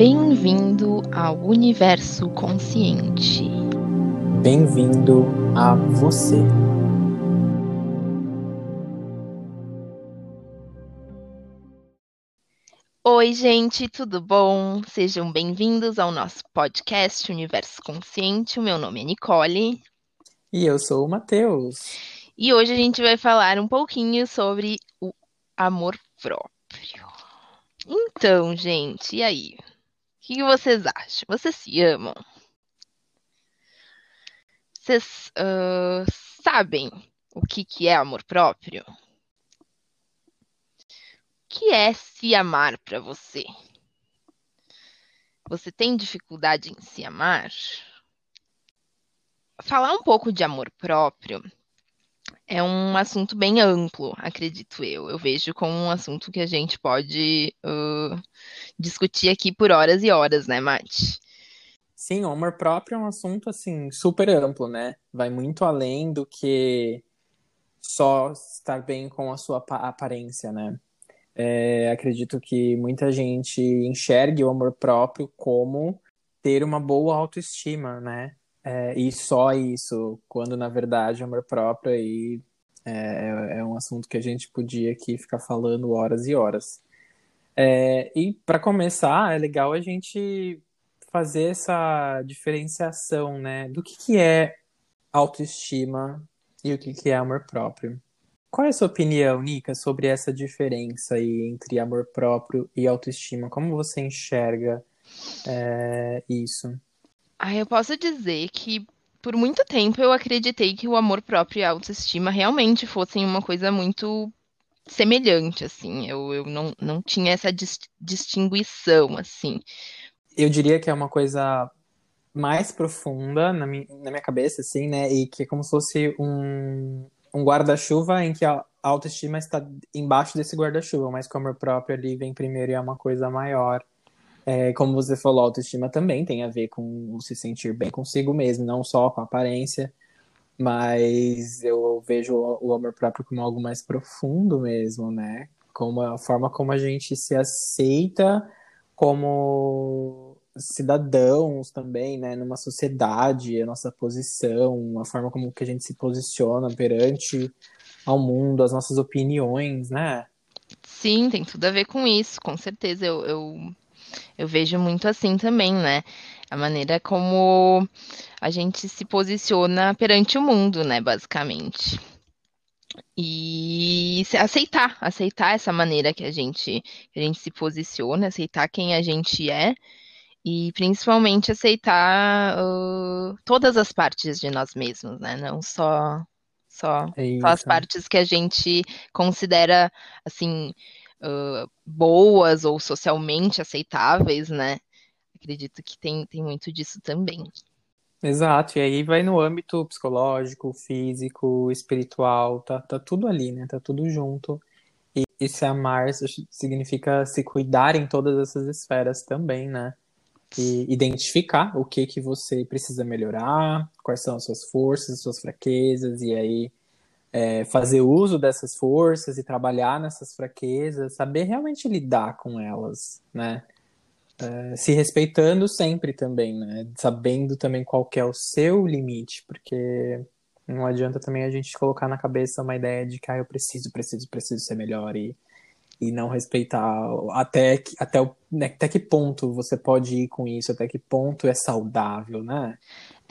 Bem-vindo ao universo consciente. Bem-vindo a você. Oi, gente, tudo bom? Sejam bem-vindos ao nosso podcast Universo Consciente. O meu nome é Nicole. E eu sou o Matheus. E hoje a gente vai falar um pouquinho sobre o amor próprio. Então, gente, e aí? O que vocês acham? Vocês se amam? Vocês uh, sabem o que, que é amor próprio? O que é se amar para você? Você tem dificuldade em se amar? Falar um pouco de amor próprio é um assunto bem amplo, acredito eu. Eu vejo como um assunto que a gente pode uh, discutir aqui por horas e horas, né, Mate? Sim, o amor próprio é um assunto assim super amplo, né? Vai muito além do que só estar bem com a sua aparência, né? É, acredito que muita gente enxergue o amor próprio como ter uma boa autoestima, né? É, e só isso, quando na verdade amor próprio aí é, é um assunto que a gente podia aqui ficar falando horas e horas. É, e para começar, é legal a gente fazer essa diferenciação, né, do que, que é autoestima e o que, que é amor próprio. Qual é a sua opinião, Nica, sobre essa diferença aí entre amor próprio e autoestima? Como você enxerga é, isso? Ah, eu posso dizer que por muito tempo eu acreditei que o amor próprio e a autoestima realmente fossem uma coisa muito semelhante, assim. Eu, eu não, não tinha essa dis distinguição, assim. Eu diria que é uma coisa mais profunda na minha, na minha cabeça, assim, né? E que é como se fosse um, um guarda-chuva em que a autoestima está embaixo desse guarda-chuva, mas que o amor próprio ali vem primeiro e é uma coisa maior. É, como você falou, autoestima também tem a ver com se sentir bem consigo mesmo, não só com a aparência, mas eu vejo o amor próprio como algo mais profundo mesmo, né? Como a forma como a gente se aceita como cidadãos também, né? Numa sociedade, a nossa posição, a forma como que a gente se posiciona perante ao mundo, as nossas opiniões, né? Sim, tem tudo a ver com isso, com certeza. Eu, eu eu vejo muito assim também, né? A maneira como a gente se posiciona perante o mundo, né, basicamente. E aceitar, aceitar essa maneira que a gente, que a gente se posiciona, aceitar quem a gente é e principalmente aceitar uh, todas as partes de nós mesmos, né? Não só só, é só as partes que a gente considera assim boas ou socialmente aceitáveis, né? Acredito que tem, tem muito disso também. Exato, e aí vai no âmbito psicológico, físico, espiritual, tá, tá tudo ali, né? Tá tudo junto. E, e se amar significa se cuidar em todas essas esferas também, né? E identificar o que que você precisa melhorar, quais são as suas forças, as suas fraquezas, e aí é, fazer uso dessas forças e trabalhar nessas fraquezas, saber realmente lidar com elas, né? É, se respeitando sempre também, né? Sabendo também qual é o seu limite, porque não adianta também a gente colocar na cabeça uma ideia de que ah, eu preciso, preciso, preciso ser melhor e, e não respeitar até que, até, o, né, até que ponto você pode ir com isso, até que ponto é saudável, né?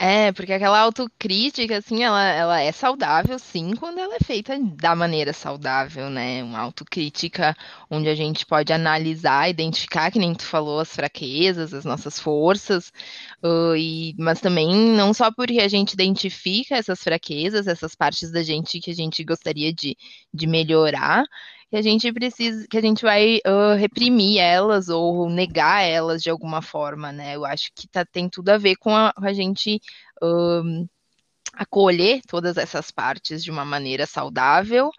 É, porque aquela autocrítica, assim, ela, ela é saudável, sim, quando ela é feita da maneira saudável, né? Uma autocrítica onde a gente pode analisar, identificar, que nem tu falou, as fraquezas, as nossas forças, uh, e, mas também não só porque a gente identifica essas fraquezas, essas partes da gente que a gente gostaria de, de melhorar, que a gente precisa, que a gente vai uh, reprimir elas ou negar elas de alguma forma, né? Eu acho que tá, tem tudo a ver com a, a gente uh, acolher todas essas partes de uma maneira saudável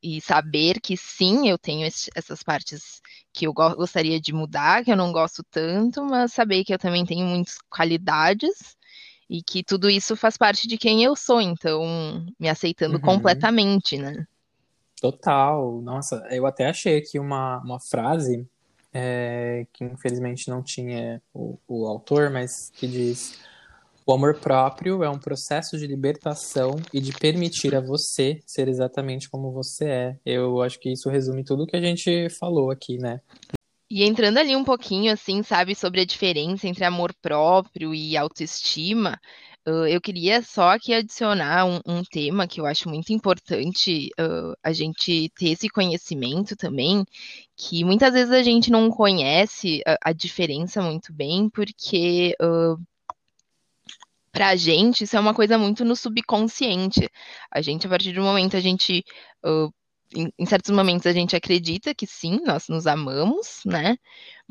e saber que sim, eu tenho esse, essas partes que eu go gostaria de mudar, que eu não gosto tanto, mas saber que eu também tenho muitas qualidades e que tudo isso faz parte de quem eu sou, então me aceitando uhum. completamente, né? Total. Nossa, eu até achei aqui uma, uma frase é, que infelizmente não tinha o, o autor, mas que diz: o amor próprio é um processo de libertação e de permitir a você ser exatamente como você é. Eu acho que isso resume tudo que a gente falou aqui, né? E entrando ali um pouquinho, assim, sabe, sobre a diferença entre amor próprio e autoestima, eu queria só aqui adicionar um, um, tema que eu acho muito importante uh, a gente ter esse conhecimento também, que muitas vezes a gente não conhece a, a diferença muito bem, porque uh, para a gente isso é uma coisa muito no subconsciente. A gente, a partir do momento, a gente em, em, certos momentos a gente acredita que sim, nós nos amamos, né?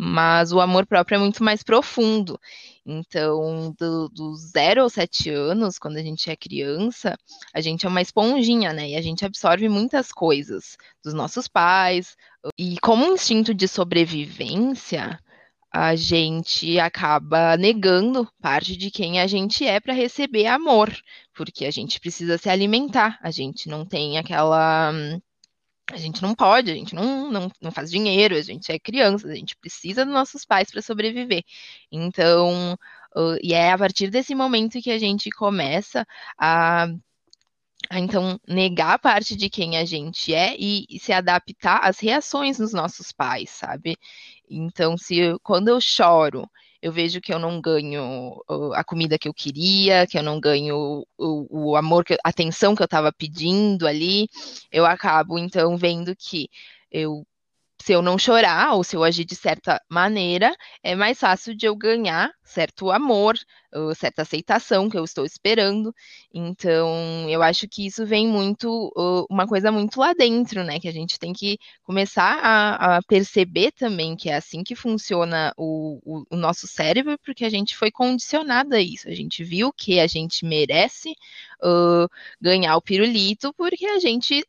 Mas o amor próprio é muito mais profundo. Então, do, do zero aos sete anos, quando a gente é criança, a gente é uma esponjinha, né? E a gente absorve muitas coisas dos nossos pais. E como um instinto de sobrevivência, a gente acaba negando parte de quem a gente é para receber amor, porque a gente precisa se alimentar, a gente não tem aquela a gente não pode, a gente não, não, não faz dinheiro, a gente é criança, a gente precisa dos nossos pais para sobreviver. Então, uh, e é a partir desse momento que a gente começa a, então negar parte de quem a gente é e, e se adaptar às reações dos nossos pais, sabe? Então, se quando eu choro, eu vejo que eu não ganho a comida que eu queria, que eu não ganho o, o amor, a atenção que eu estava pedindo ali, eu acabo então vendo que eu se eu não chorar ou se eu agir de certa maneira, é mais fácil de eu ganhar certo amor, certa aceitação que eu estou esperando. Então, eu acho que isso vem muito, uma coisa muito lá dentro, né? Que a gente tem que começar a, a perceber também que é assim que funciona o, o, o, nosso cérebro, porque a gente foi condicionado a isso. A gente viu que a gente merece uh, ganhar o pirulito porque a gente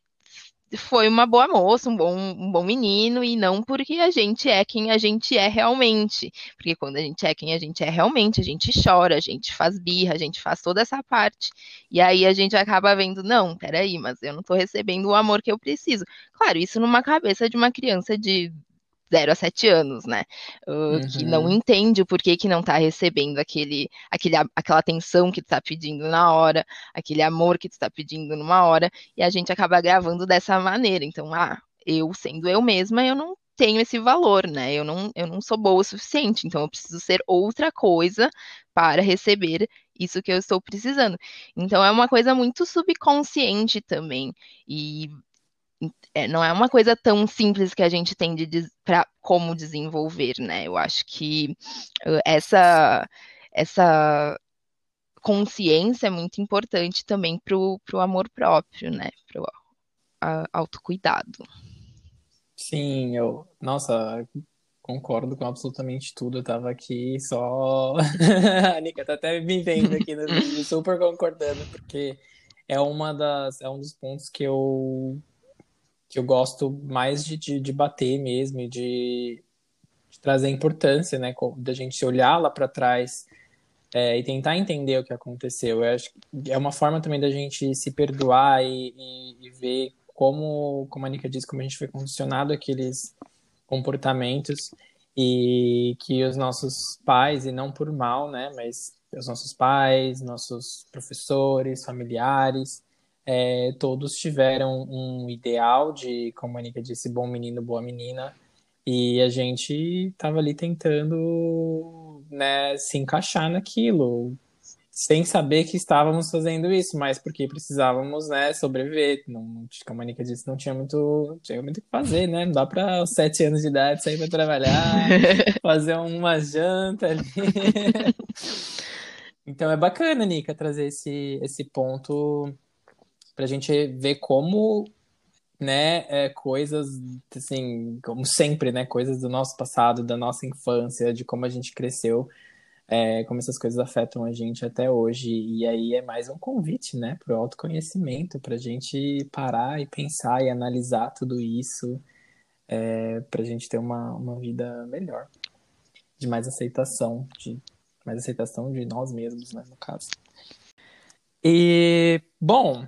foi uma boa moça, um bom, um bom menino, e não porque a gente é quem a gente é realmente. Porque quando a gente é quem a gente é realmente, a gente chora, a gente faz birra, a gente faz toda essa parte. E aí a gente acaba vendo, não, peraí, mas eu não tô recebendo o amor que eu preciso. Claro, isso numa cabeça de uma criança de 0 a 7 anos, né? Uh, uhum. Que não entende o porquê que não tá recebendo aquele, aquele, aquela atenção que tu tá pedindo na hora, aquele amor que tu tá pedindo numa hora, e a gente acaba gravando dessa maneira. Então, ah, eu sendo eu mesma, eu não tenho esse valor, né? Eu não, eu não sou boa o suficiente, então eu preciso ser outra coisa para receber isso que eu estou precisando. Então é uma coisa muito subconsciente também. E é, não é uma coisa tão simples que a gente tem de para como desenvolver, né? Eu acho que essa essa consciência é muito importante também para o amor próprio, né? Para o autocuidado. Sim, eu, nossa, concordo com absolutamente tudo. Eu tava aqui só. a Nika tá até me vendo aqui no vídeo, super concordando, porque é uma das, é um dos pontos que eu que eu gosto mais de, de, de bater mesmo e de, de, trazer importância, né? Da gente olhar lá para trás é, e tentar entender o que aconteceu. Eu acho que é uma forma também da gente se perdoar e, e, e ver como, como a Nika disse, como a gente foi condicionado aqueles comportamentos e que os nossos pais, e não por mal, né? Mas os nossos pais, nossos professores, familiares, é, todos tiveram um ideal de, como a Anica disse, bom menino, boa menina, e a gente estava ali tentando né, se encaixar naquilo, sem saber que estávamos fazendo isso, mas porque precisávamos né, sobreviver. Não, como a Anica disse, não tinha muito, tinha muito o que fazer, né? Não dá para sete anos de idade sair para trabalhar, fazer uma janta ali. então é bacana, Nica, trazer esse, esse ponto para a gente ver como né, é, coisas, assim, como sempre, né, coisas do nosso passado, da nossa infância, de como a gente cresceu, é, como essas coisas afetam a gente até hoje. E aí é mais um convite, né, para o autoconhecimento, para a gente parar e pensar e analisar tudo isso, é, para a gente ter uma, uma vida melhor, de mais aceitação, de mais aceitação de nós mesmos, né, no caso. E, bom,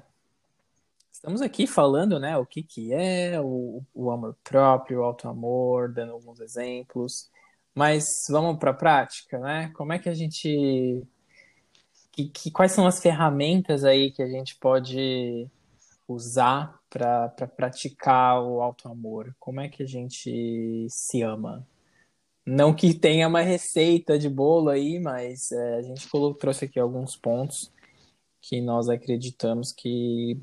Estamos aqui falando, né, o que que é o, o amor próprio, o auto-amor, dando alguns exemplos. Mas vamos para a prática, né? Como é que a gente que, que, quais são as ferramentas aí que a gente pode usar para pra praticar o auto-amor? Como é que a gente se ama? Não que tenha uma receita de bolo aí, mas é, a gente colocou, trouxe aqui alguns pontos que nós acreditamos que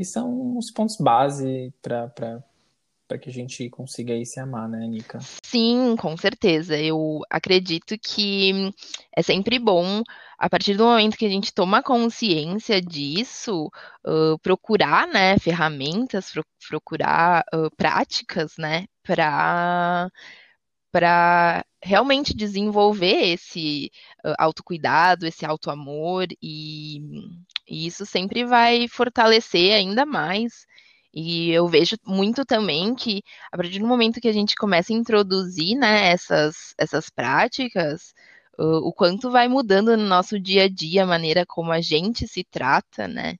que são os pontos base para que a gente consiga aí se amar, né, Nika? Sim, com certeza. Eu acredito que é sempre bom, a partir do momento que a gente toma consciência disso, uh, procurar, né, ferramentas, procurar uh, práticas, né, para para realmente desenvolver esse uh, autocuidado, esse autoamor e, e isso sempre vai fortalecer ainda mais. E eu vejo muito também que, a partir do momento que a gente começa a introduzir né, essas, essas práticas, uh, o quanto vai mudando no nosso dia a dia a maneira como a gente se trata, né?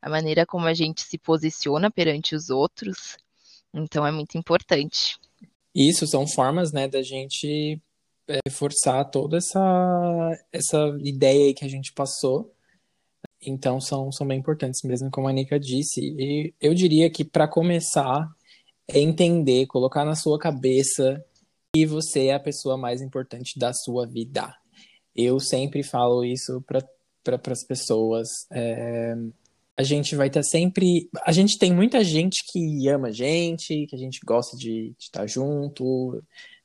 A maneira como a gente se posiciona perante os outros. Então é muito importante. Isso são formas, né, da gente reforçar toda essa, essa ideia que a gente passou. Então são, são bem importantes mesmo, como a Nika disse. E eu diria que para começar é entender, colocar na sua cabeça que você é a pessoa mais importante da sua vida. Eu sempre falo isso para pra, as pessoas. É, a gente vai estar sempre. A gente tem muita gente que ama a gente, que a gente gosta de, de estar junto,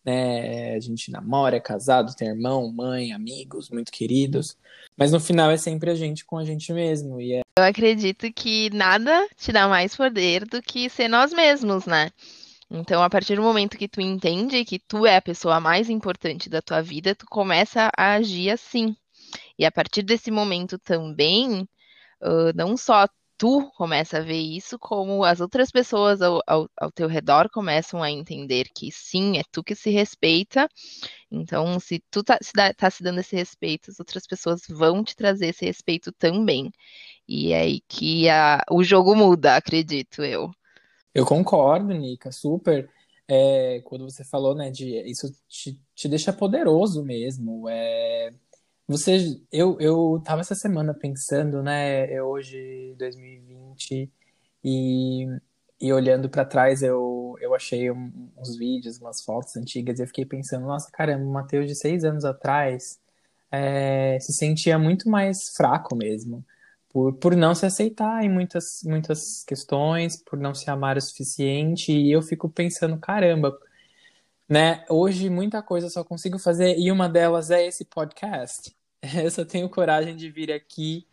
né? A gente namora, é casado, tem irmão, mãe, amigos muito queridos. Mas no final é sempre a gente com a gente mesmo. E é... Eu acredito que nada te dá mais poder do que ser nós mesmos, né? Então, a partir do momento que tu entende que tu é a pessoa mais importante da tua vida, tu começa a agir assim. E a partir desse momento também, uh, não só tu começa a ver isso, como as outras pessoas ao, ao, ao, teu redor começam a entender que sim, é tu que se respeita. Então, se tu tá se, dá, tá se dando esse respeito, as outras pessoas vão te trazer esse respeito também. E é aí que a, o jogo muda, acredito eu. Eu concordo, Nica, super. É, quando você falou, né, de isso te, te deixa poderoso mesmo. É, você, eu, eu tava essa semana pensando, né, é hoje 2020 e, e olhando para trás eu, eu achei um, uns vídeos, umas fotos antigas e eu fiquei pensando, nossa, caramba, o Matheus de seis anos atrás é, se sentia muito mais fraco mesmo, por, por não se aceitar em muitas, muitas questões, por não se amar o suficiente e eu fico pensando, caramba, né? Hoje muita coisa só consigo fazer e uma delas é esse podcast. Eu só tenho coragem de vir aqui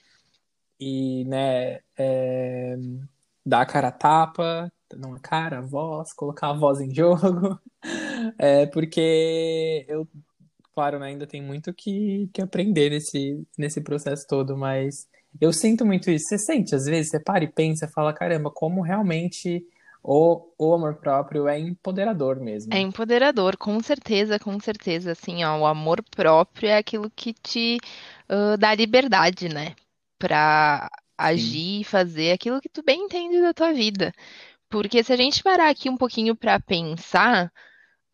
e, né, é, dar a cara a tapa, não a cara, a voz, colocar a voz em jogo, é, porque eu, claro, né, ainda tem muito que, que aprender nesse, nesse processo todo, mas eu sinto muito isso. Você sente, às vezes, você para e pensa, fala, caramba, como realmente o, o amor próprio é empoderador mesmo. É empoderador, com certeza, com certeza. Assim, ó, o amor próprio é aquilo que te uh, dá liberdade, né? Pra agir e fazer aquilo que tu bem entende da tua vida. Porque se a gente parar aqui um pouquinho para pensar,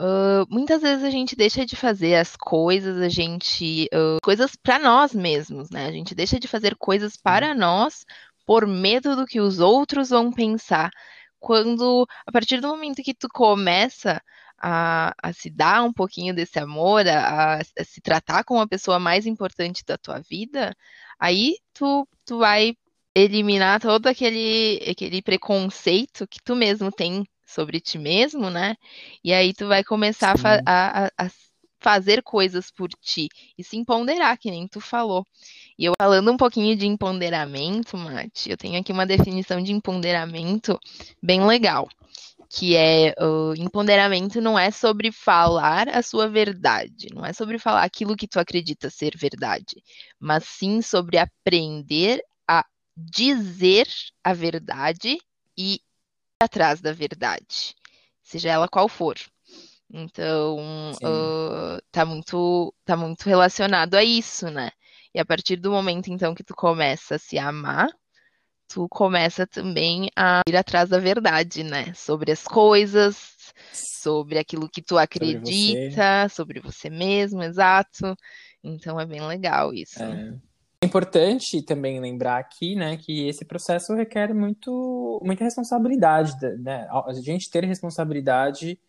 uh, muitas vezes a gente deixa de fazer as coisas, a gente. Uh, coisas para nós mesmos, né? A gente deixa de fazer coisas para nós por medo do que os outros vão pensar quando, a partir do momento que tu começa a, a se dar um pouquinho desse amor, a, a, se tratar como a pessoa mais importante da tua vida, aí tu, tu vai eliminar todo aquele, aquele preconceito que tu mesmo tem sobre ti mesmo, né? E aí tu vai começar a, a, a fazer coisas por ti e se empoderar, que nem tu falou. E eu falando um pouquinho de empoderamento, Mate, eu tenho aqui uma definição de empoderamento bem legal, que é o empoderamento não é sobre falar a sua verdade, não é sobre falar aquilo que tu acredita ser verdade, mas sim sobre aprender a dizer a verdade e ir atrás da verdade, seja ela qual for. Então, uh, tá muito, tá muito relacionado a isso, né? E a partir do momento, então, que tu começa a se amar, tu começa também a ir atrás da verdade, né? Sobre as coisas, sobre aquilo que tu acredita, sobre você, sobre você mesmo, exato. Então é bem legal isso. É. É importante também lembrar aqui, né, que esse processo requer muito, muita responsabilidade, né? A gente ter responsabilidade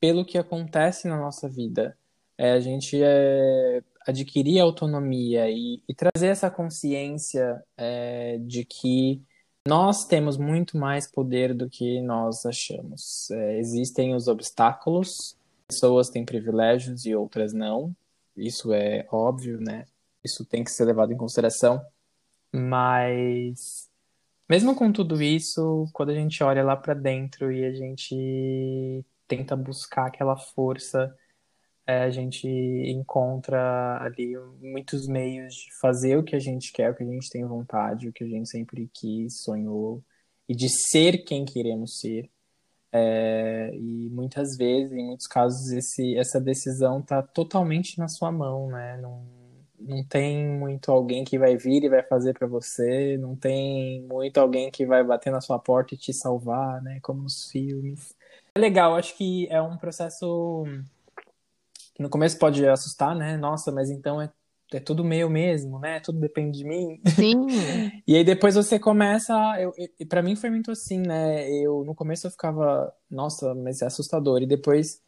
pelo que acontece na nossa vida. É, a gente é, adquirir autonomia e, e, trazer essa consciência é, de que nós temos muito mais poder do que nós achamos. É, existem os obstáculos, pessoas têm privilégios e outras não. Isso é óbvio, né? isso tem que ser levado em consideração. Mas, mesmo com tudo isso, quando a gente olha lá para dentro e a gente tenta buscar aquela força, é, a gente encontra ali muitos meios de fazer o que a gente quer, o que a gente tem vontade, o que a gente sempre quis, sonhou, e de ser quem queremos ser. É, e muitas vezes, em muitos casos, esse, essa decisão está totalmente na sua mão, né? Não, não tem muito alguém que vai vir e vai fazer para você, não tem muito alguém que vai bater na sua porta e te salvar, né? Como nos filmes. É legal, acho que é um processo que no começo pode assustar, né? Nossa, mas então é, é tudo meu mesmo, né? Tudo depende de mim. Sim. e aí depois você começa, eu, eu para mim foi muito assim, né? Eu no começo eu ficava, nossa, mas é assustador. E depois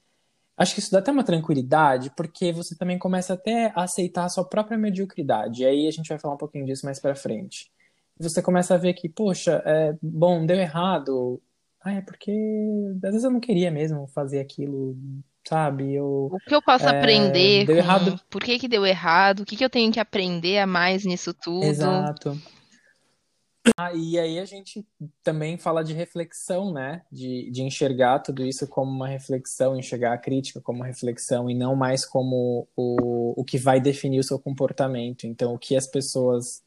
Acho que isso dá até uma tranquilidade, porque você também começa até a aceitar a sua própria mediocridade. E aí a gente vai falar um pouquinho disso mais pra frente. Você começa a ver que, poxa, é, bom, deu errado. Ah, é porque às vezes eu não queria mesmo fazer aquilo, sabe? Eu, o que eu posso é, aprender? Deu com... errado. Por que, que deu errado? O que, que eu tenho que aprender a mais nisso tudo? Exato. Ah, e aí a gente também fala de reflexão, né? De, de enxergar tudo isso como uma reflexão, enxergar a crítica como reflexão e não mais como o, o que vai definir o seu comportamento. Então, o que as pessoas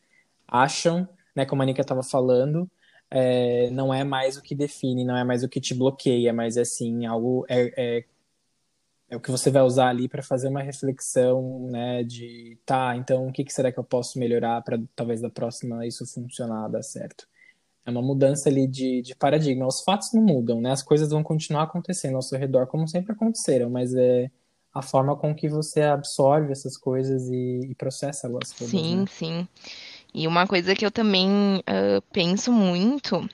acham, né? Como a Nika estava falando, é, não é mais o que define, não é mais o que te bloqueia, mas é sim algo é, é é o que você vai usar ali para fazer uma reflexão, né, de tá, então o que, que será que eu posso melhorar para talvez da próxima isso funcionar, dar certo. É uma mudança ali de, de paradigma. Os fatos não mudam, né? As coisas vão continuar acontecendo ao seu redor como sempre aconteceram, mas é a forma com que você absorve essas coisas e, e processa elas todas. Sim, né? sim. E uma coisa que eu também uh, penso muito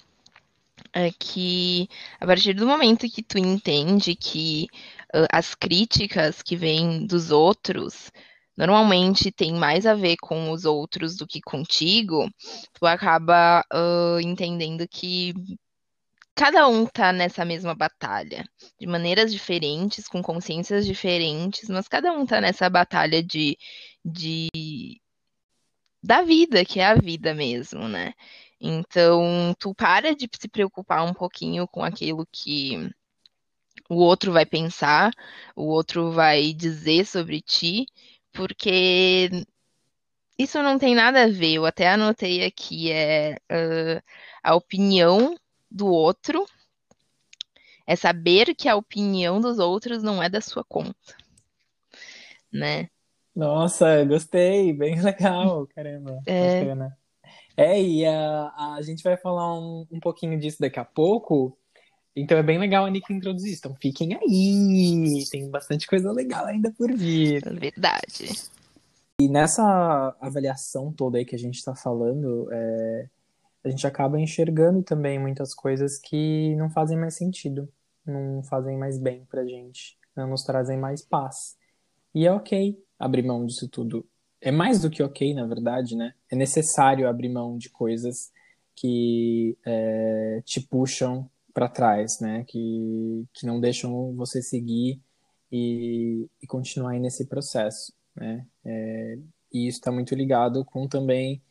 é que a partir do momento que tu entende que as críticas que vêm dos outros normalmente tem mais a ver com os outros do que contigo, tu acaba uh, entendendo que cada um tá nessa mesma batalha, de maneiras diferentes, com consciências diferentes, mas cada um tá nessa batalha de, de da vida, que é a vida mesmo, né? Então, tu para de se preocupar um pouquinho com aquilo que o outro vai pensar, o outro vai dizer sobre ti, porque isso não tem nada a ver. Eu até anotei aqui é uh, a opinião do outro é saber que a opinião dos outros não é da sua conta, né? Nossa, gostei, bem legal, caramba, é... bacana. É, e a, a gente vai falar um, um pouquinho disso daqui a pouco, então é bem legal a Nick introduzir isso. Então fiquem aí, tem bastante coisa legal ainda por vir. Verdade. E nessa avaliação toda aí que a gente está falando, é, a gente acaba enxergando também muitas coisas que não fazem mais sentido, não fazem mais bem pra gente, não nos trazem mais paz. E é ok abrir mão disso tudo. É mais do que ok, na verdade, né? É necessário abrir mão de coisas que é, te puxam para trás, né? Que, que não deixam você seguir e, e continuar aí nesse processo, né? É, e isso está muito ligado com também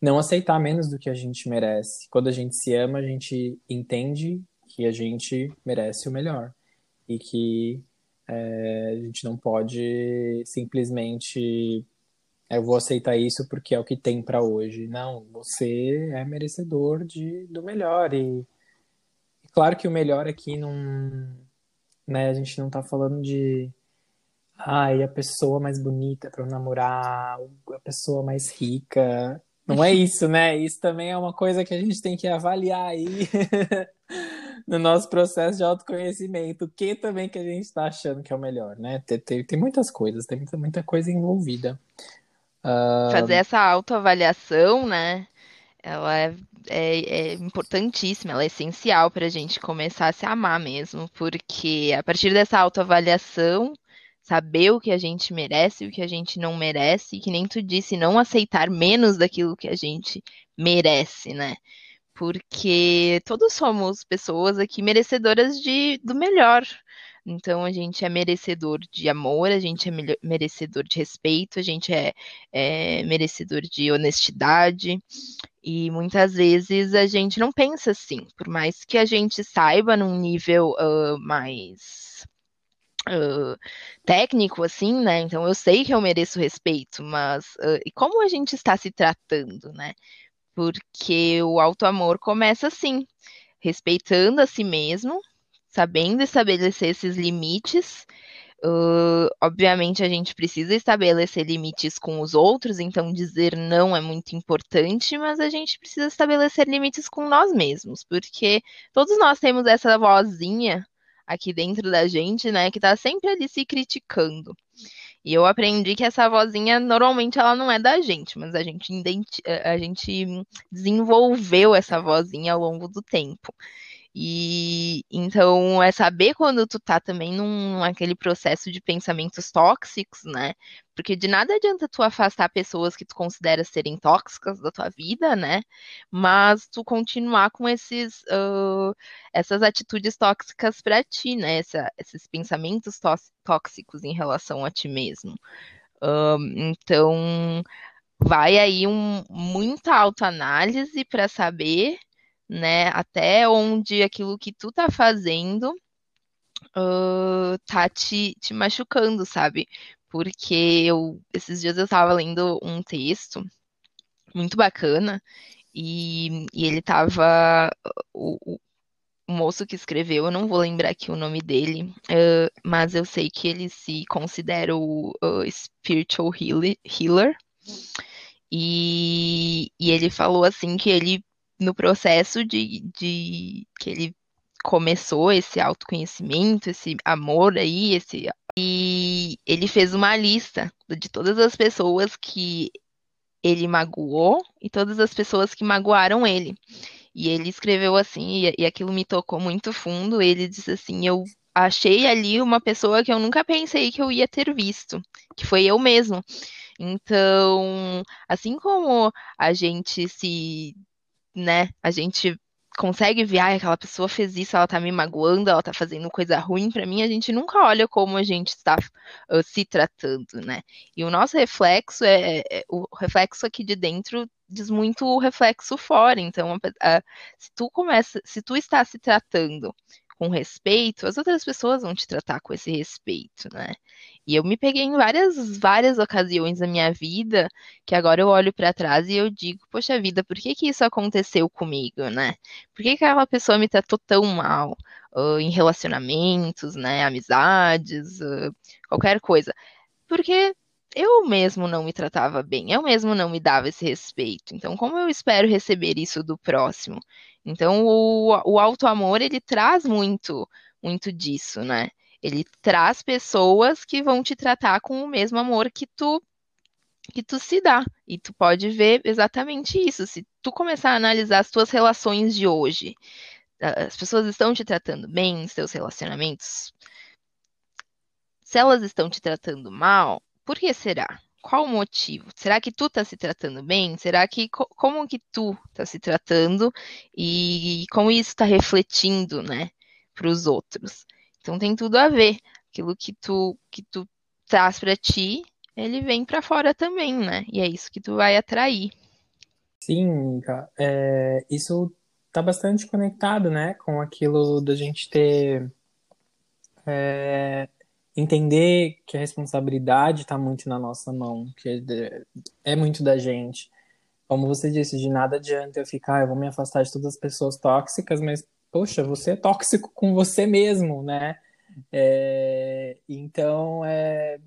não aceitar menos do que a gente merece. Quando a gente se ama, a gente entende que a gente merece o melhor e que é, a gente não pode simplesmente é, eu vou aceitar isso porque é o que tem para hoje. Não, você é merecedor de, do melhor e Claro que o melhor aqui não. Né, a gente não tá falando de. Ai, a pessoa mais bonita para namorar, a pessoa mais rica. Não é isso, né? Isso também é uma coisa que a gente tem que avaliar aí no nosso processo de autoconhecimento. O que também que a gente está achando que é o melhor, né? Tem, tem, tem muitas coisas, tem muita, muita coisa envolvida. Uh... Fazer essa autoavaliação, né? Ela é, é, é importantíssima, ela é essencial para a gente começar a se amar mesmo, porque a partir dessa autoavaliação saber o que a gente merece e o que a gente não merece, e que nem tu disse, não aceitar menos daquilo que a gente merece, né? Porque todos somos pessoas aqui merecedoras de, do melhor. Então a gente é merecedor de amor, a gente é merecedor de respeito, a gente é, é merecedor de honestidade. E muitas vezes a gente não pensa assim, por mais que a gente saiba num nível uh, mais Uh, técnico, assim, né? Então eu sei que eu mereço respeito, mas uh, e como a gente está se tratando, né? Porque o auto-amor começa assim, respeitando a si mesmo, sabendo estabelecer esses limites. Uh, obviamente a gente precisa estabelecer limites com os outros, então dizer não é muito importante, mas a gente precisa estabelecer limites com nós mesmos, porque todos nós temos essa vozinha aqui dentro da gente, né, que tá sempre ali se criticando. E eu aprendi que essa vozinha, normalmente, ela não é da gente, mas a gente, a gente desenvolveu essa vozinha ao longo do tempo. E então é saber quando tu tá também num aquele processo de pensamentos tóxicos, né? Porque de nada adianta tu afastar pessoas que tu considera serem tóxicas da tua vida, né? Mas tu continuar com esses uh, essas atitudes tóxicas para ti, né? Essa, esses pensamentos tóxicos em relação a ti mesmo. então vai aí um, muita autoanálise para saber né? Até onde aquilo que tu tá fazendo uh, tá te, te machucando, sabe? Porque eu, esses dias eu tava lendo um texto muito bacana e, e ele tava. O, o moço que escreveu, eu não vou lembrar aqui o nome dele, uh, mas eu sei que ele se considera o uh, spiritual healer. E, e ele falou assim que ele no processo de, de que ele começou esse autoconhecimento, esse amor aí, esse e ele fez uma lista de todas as pessoas que ele magoou e todas as pessoas que magoaram ele. E ele escreveu assim, e, e aquilo me tocou muito fundo. Ele disse assim: Eu achei ali uma pessoa que eu nunca pensei que eu ia ter visto, que foi eu mesmo. Então, assim como a gente se né, a gente consegue ver, ah, aquela pessoa fez isso, ela tá me magoando, ela tá fazendo coisa ruim para mim, a gente nunca olha como a gente está uh, se tratando, né? E o nosso reflexo é, é, é, o reflexo aqui de dentro diz muito o reflexo fora. Então, se tu começa, se tu está se tratando com respeito, as outras pessoas vão te tratar com esse respeito, né? E eu me peguei em várias, várias ocasiões da minha vida que agora eu olho para trás e eu digo, poxa vida, por que que isso aconteceu comigo, né? Por que que aquela pessoa me tratou tão mal uh, em relacionamentos, né, amizades, uh, qualquer coisa? Porque eu mesmo não me tratava bem, eu mesmo não me dava esse respeito. Então, como eu espero receber isso do próximo? Então, o, o auto-amor, ele traz muito, muito disso, né? Ele traz pessoas que vão te tratar com o mesmo amor que tu que tu se dá. E tu pode ver exatamente isso. Se tu começar a analisar as tuas relações de hoje, as pessoas estão te tratando bem, os teus relacionamentos. Se elas estão te tratando mal, por que será? Qual o motivo? Será que tu tá se tratando bem? Será que como que tu tá se tratando e como isso está refletindo, né, para os outros? Então tem tudo a ver. Aquilo que tu que tu traz para ti, ele vem para fora também, né? E é isso que tu vai atrair. Sim, é, isso tá bastante conectado, né, com aquilo da gente ter é, entender que a responsabilidade está muito na nossa mão, que é, muito da gente. Como você disse, de nada adianta eu ficar, eu vou me afastar de todas as pessoas tóxicas, mas, poxa, você é tóxico com você mesmo, né? É, então, é,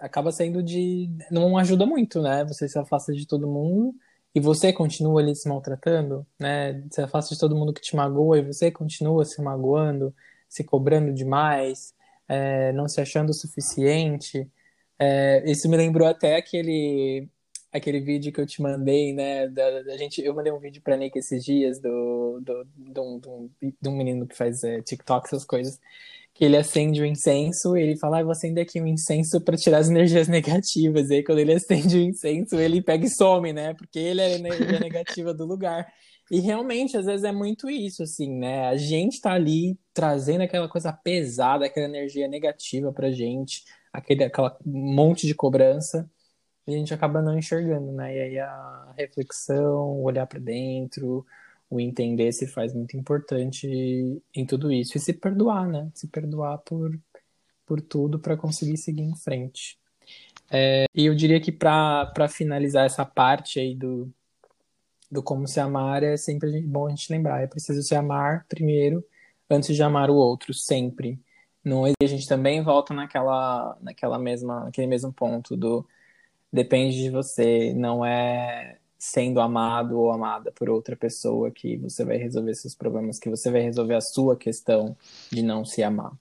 acaba sendo de. Não ajuda muito, né? Você se afasta de todo mundo e você continua ali se maltratando, né? Você afasta de todo mundo que te magoa e você continua se magoando, se cobrando demais, é, não se achando o suficiente. É, isso me lembrou até aquele aquele vídeo que eu te mandei, né? Da, da gente, eu mandei um vídeo pra Nick esses dias do, do, do, do, do um menino que faz é, TikTok, essas coisas que ele acende o incenso, ele fala, ah, vou acender aqui um incenso para tirar as energias negativas. E aí, quando ele acende o incenso, ele pega e some, né? Porque ele é a energia negativa do lugar. E realmente, às vezes é muito isso, assim, né? A gente tá ali trazendo aquela coisa pesada, aquela energia negativa pra gente, aquele aquela monte de cobrança, e a gente acaba não enxergando, né? E aí a reflexão, olhar para dentro, o entender se faz muito importante em tudo isso. E se perdoar, né? Se perdoar por, por tudo para conseguir seguir em frente. É, e eu diria que para finalizar essa parte aí do, do como se amar, é sempre bom a gente lembrar. É preciso se amar primeiro, antes de amar o outro, sempre. Não, e a gente também volta naquela, naquela mesma, naquele mesmo ponto do depende de você, não é sendo amado ou amada por outra pessoa que você vai resolver seus problemas, que você vai resolver a sua questão de não se amar.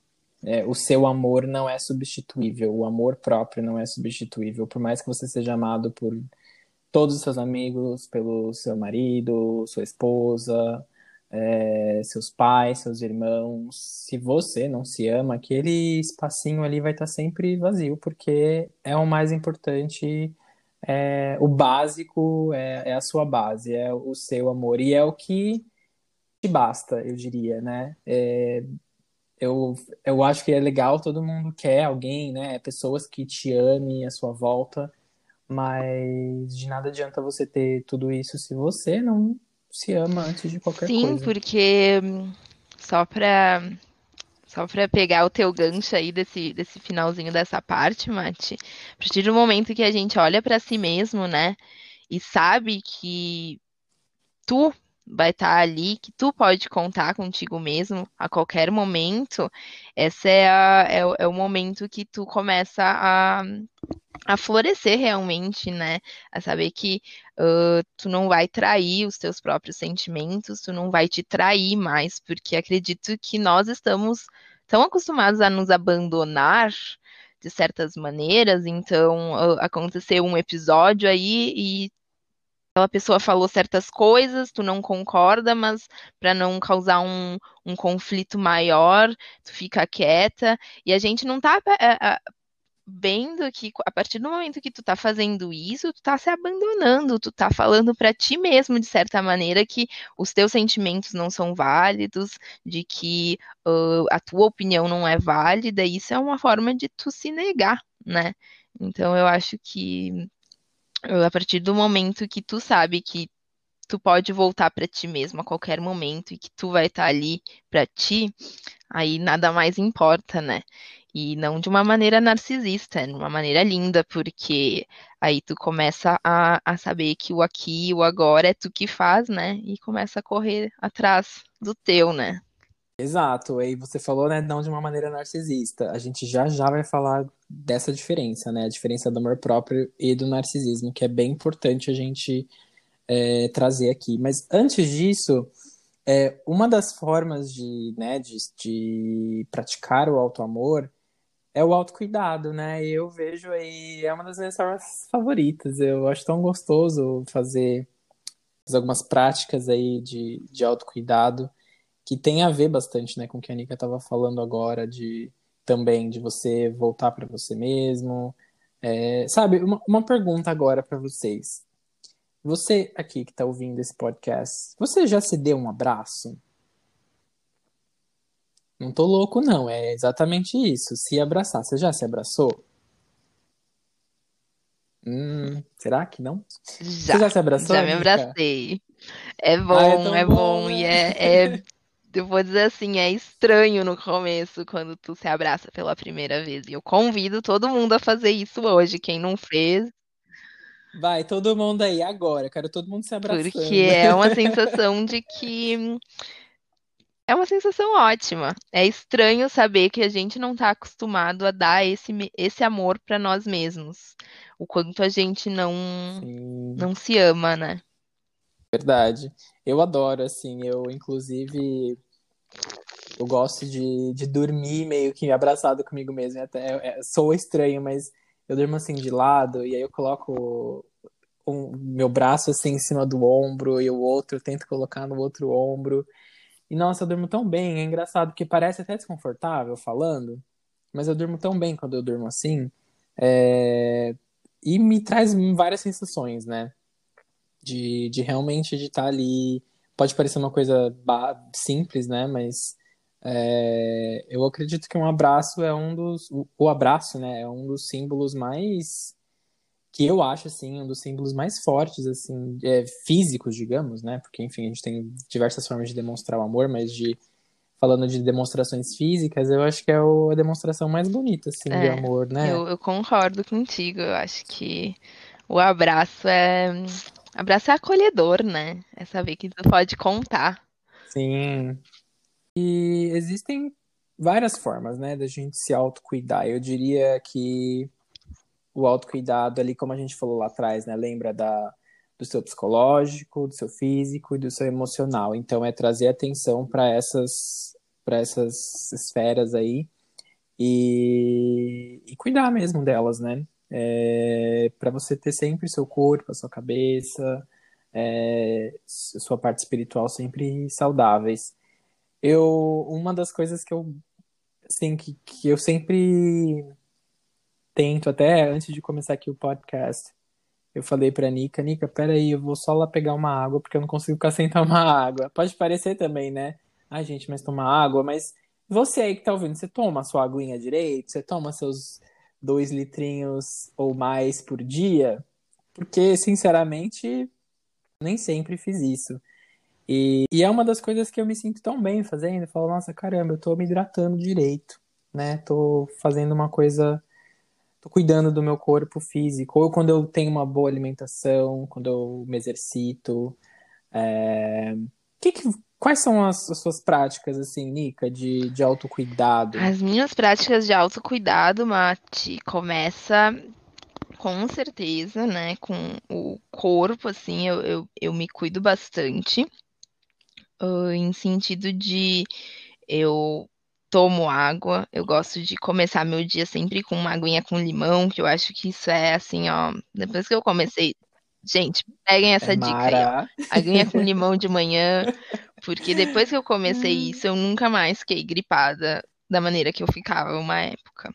É, o seu amor não é substituível, o amor próprio não é substituível, por mais que você seja amado por todos os seus amigos, pelo seu marido, sua esposa, é, seus pais, seus irmãos. Se você não se ama, aquele espacinho ali vai estar sempre vazio, porque é o mais importante é, o básico é, é, a sua base, é o seu amor. E é o que te basta, eu diria, né? É, eu, eu acho que é legal, todo mundo quer alguém, né? Pessoas que te amem à sua volta, mas de nada adianta você ter tudo isso se você não se ama antes de qualquer Sim, coisa. Sim, porque só para só para pegar o teu gancho aí desse, desse finalzinho dessa parte, Mati. A partir do momento que a gente olha para si mesmo, né? E sabe que tu vai estar tá ali, que tu pode contar contigo mesmo a qualquer momento, esse é, a, é, é o momento que tu começa a, a florescer realmente, né? A saber que uh, tu não vai trair os teus próprios sentimentos, tu não vai te trair mais, porque acredito que nós estamos tão acostumados a nos abandonar de certas maneiras, então aconteceu um episódio aí e aquela pessoa falou certas coisas, tu não concorda, mas para não causar um, um conflito maior, tu fica quieta, e a gente não tá vendo que a partir do momento que tu tá fazendo isso, tu tá se abandonando, tu tá falando para ti mesmo, de certa maneira, que os teus sentimentos não são válidos, de que uh, a tua opinião não é válida, isso é uma forma de tu se negar, né? Então eu acho que a partir do momento que tu sabe que tu pode voltar para ti mesmo a qualquer momento e que tu vai estar tá ali para ti, aí nada mais importa, né? E não de uma maneira narcisista, de uma maneira linda, porque aí tu começa a, a saber que o aqui e o agora é tu que faz, né? E começa a correr atrás do teu, né? Exato, aí você falou, né, não de uma maneira narcisista. A gente já já vai falar dessa diferença, né? A diferença do amor próprio e do narcisismo, que é bem importante a gente é, trazer aqui. Mas antes disso, é, uma das formas de, né, de, de praticar o auto-amor é o autocuidado, né? Eu vejo aí, é uma das minhas formas favoritas. Eu acho tão gostoso fazer, fazer algumas práticas aí de, de autocuidado que tem a ver bastante, né, com o que a Nika estava falando agora de também de você voltar para você mesmo. É, sabe, uma, uma pergunta agora para vocês. Você aqui que está ouvindo esse podcast, você já se deu um abraço? Não tô louco, não. É exatamente isso. Se abraçar. Você já se abraçou? Hum, será que não? Já. Você já se abraçou? Já me abracei. É bom, ah, é, é bom, bom e é, é, eu vou dizer assim, é estranho no começo quando tu se abraça pela primeira vez. E eu convido todo mundo a fazer isso hoje. Quem não fez, Vai, todo mundo aí agora. Quero todo mundo se abraçando. Porque é uma sensação de que é uma sensação ótima. É estranho saber que a gente não está acostumado a dar esse, esse amor para nós mesmos. O quanto a gente não, não se ama, né? Verdade. Eu adoro, assim, eu inclusive eu gosto de, de dormir meio que abraçado comigo mesmo. Até é, sou estranho, mas eu durmo assim de lado e aí eu coloco o meu braço assim em cima do ombro e o outro eu tento colocar no outro ombro. E nossa, eu durmo tão bem, é engraçado porque parece até desconfortável falando, mas eu durmo tão bem quando eu durmo assim. É... E me traz várias sensações, né? De, de realmente de estar ali. Pode parecer uma coisa simples, né? Mas é... eu acredito que um abraço é um dos. O abraço, né? É um dos símbolos mais que eu acho assim um dos símbolos mais fortes assim é, físicos digamos né porque enfim a gente tem diversas formas de demonstrar o amor mas de falando de demonstrações físicas eu acho que é a demonstração mais bonita assim é, de amor né eu, eu, concordo contigo eu acho que o abraço é abraço é acolhedor né é saber que tu pode contar sim e existem várias formas né da gente se autocuidar eu diria que o autocuidado ali, como a gente falou lá atrás, né? Lembra da, do seu psicológico, do seu físico e do seu emocional. Então é trazer atenção para essas para essas esferas aí e, e cuidar mesmo delas, né? É, para você ter sempre seu corpo, a sua cabeça, é, sua parte espiritual sempre saudáveis. Eu uma das coisas que eu assim que, que eu sempre tento, até antes de começar aqui o podcast, eu falei pra Nica, Nica, peraí, eu vou só lá pegar uma água, porque eu não consigo ficar sem tomar água. Pode parecer também, né? Ai, gente, mas tomar água, mas você aí que tá ouvindo, você toma a sua aguinha direito? Você toma seus dois litrinhos ou mais por dia? Porque, sinceramente, nem sempre fiz isso. E, e é uma das coisas que eu me sinto tão bem fazendo. Eu falo, nossa, caramba, eu tô me hidratando direito, né? Tô fazendo uma coisa tô cuidando do meu corpo físico, ou quando eu tenho uma boa alimentação, quando eu me exercito. É... Que que, quais são as, as, suas práticas, assim, Nica, de, de autocuidado? As minhas práticas de autocuidado, Mati, começa com certeza, né, com o corpo, assim, eu, eu, eu me cuido bastante, uh, em sentido de eu tomo água. Eu gosto de começar meu dia sempre com uma aguinha com limão, que eu acho que isso é assim, ó. Depois que eu comecei. Gente, peguem essa é dica Mara. aí, ó. Aguinha com limão de manhã. Porque depois que eu comecei hum. isso, eu nunca mais fiquei gripada da maneira que eu ficava uma época.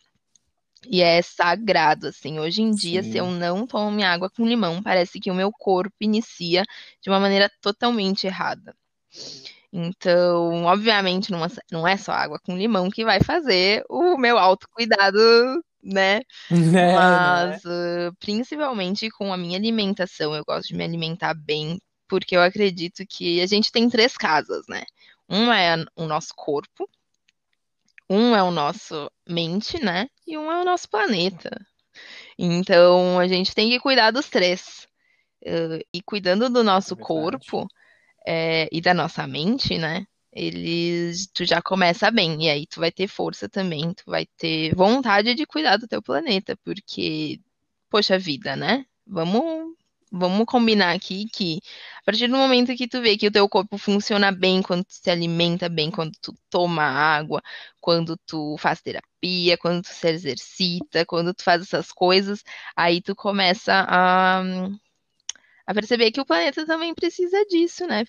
E é sagrado, assim. Hoje em dia, Sim. se eu não tomo minha água com limão, parece que o meu corpo inicia de uma maneira totalmente errada. Então, obviamente, não é só água com limão que vai fazer o meu autocuidado, né? É, Mas, é. uh, principalmente com a minha alimentação, eu gosto de me alimentar bem, porque eu acredito que a gente tem três casas, né? Um é o nosso corpo, um é o nosso mente, né? E um é o nosso planeta. Então, a gente tem que cuidar dos três. Uh, e cuidando do nosso é corpo, é, e da nossa mente, né? Eles, tu já começa bem, e aí tu vai ter força também, tu vai ter vontade de cuidar do teu planeta, porque, poxa vida, né? Vamos, vamos combinar aqui que a partir do momento que tu vê que o teu corpo funciona bem, quando tu se alimenta bem, quando tu toma água, quando tu faz terapia, quando tu se exercita, quando tu faz essas coisas, aí tu começa a a perceber que o planeta também precisa disso, né?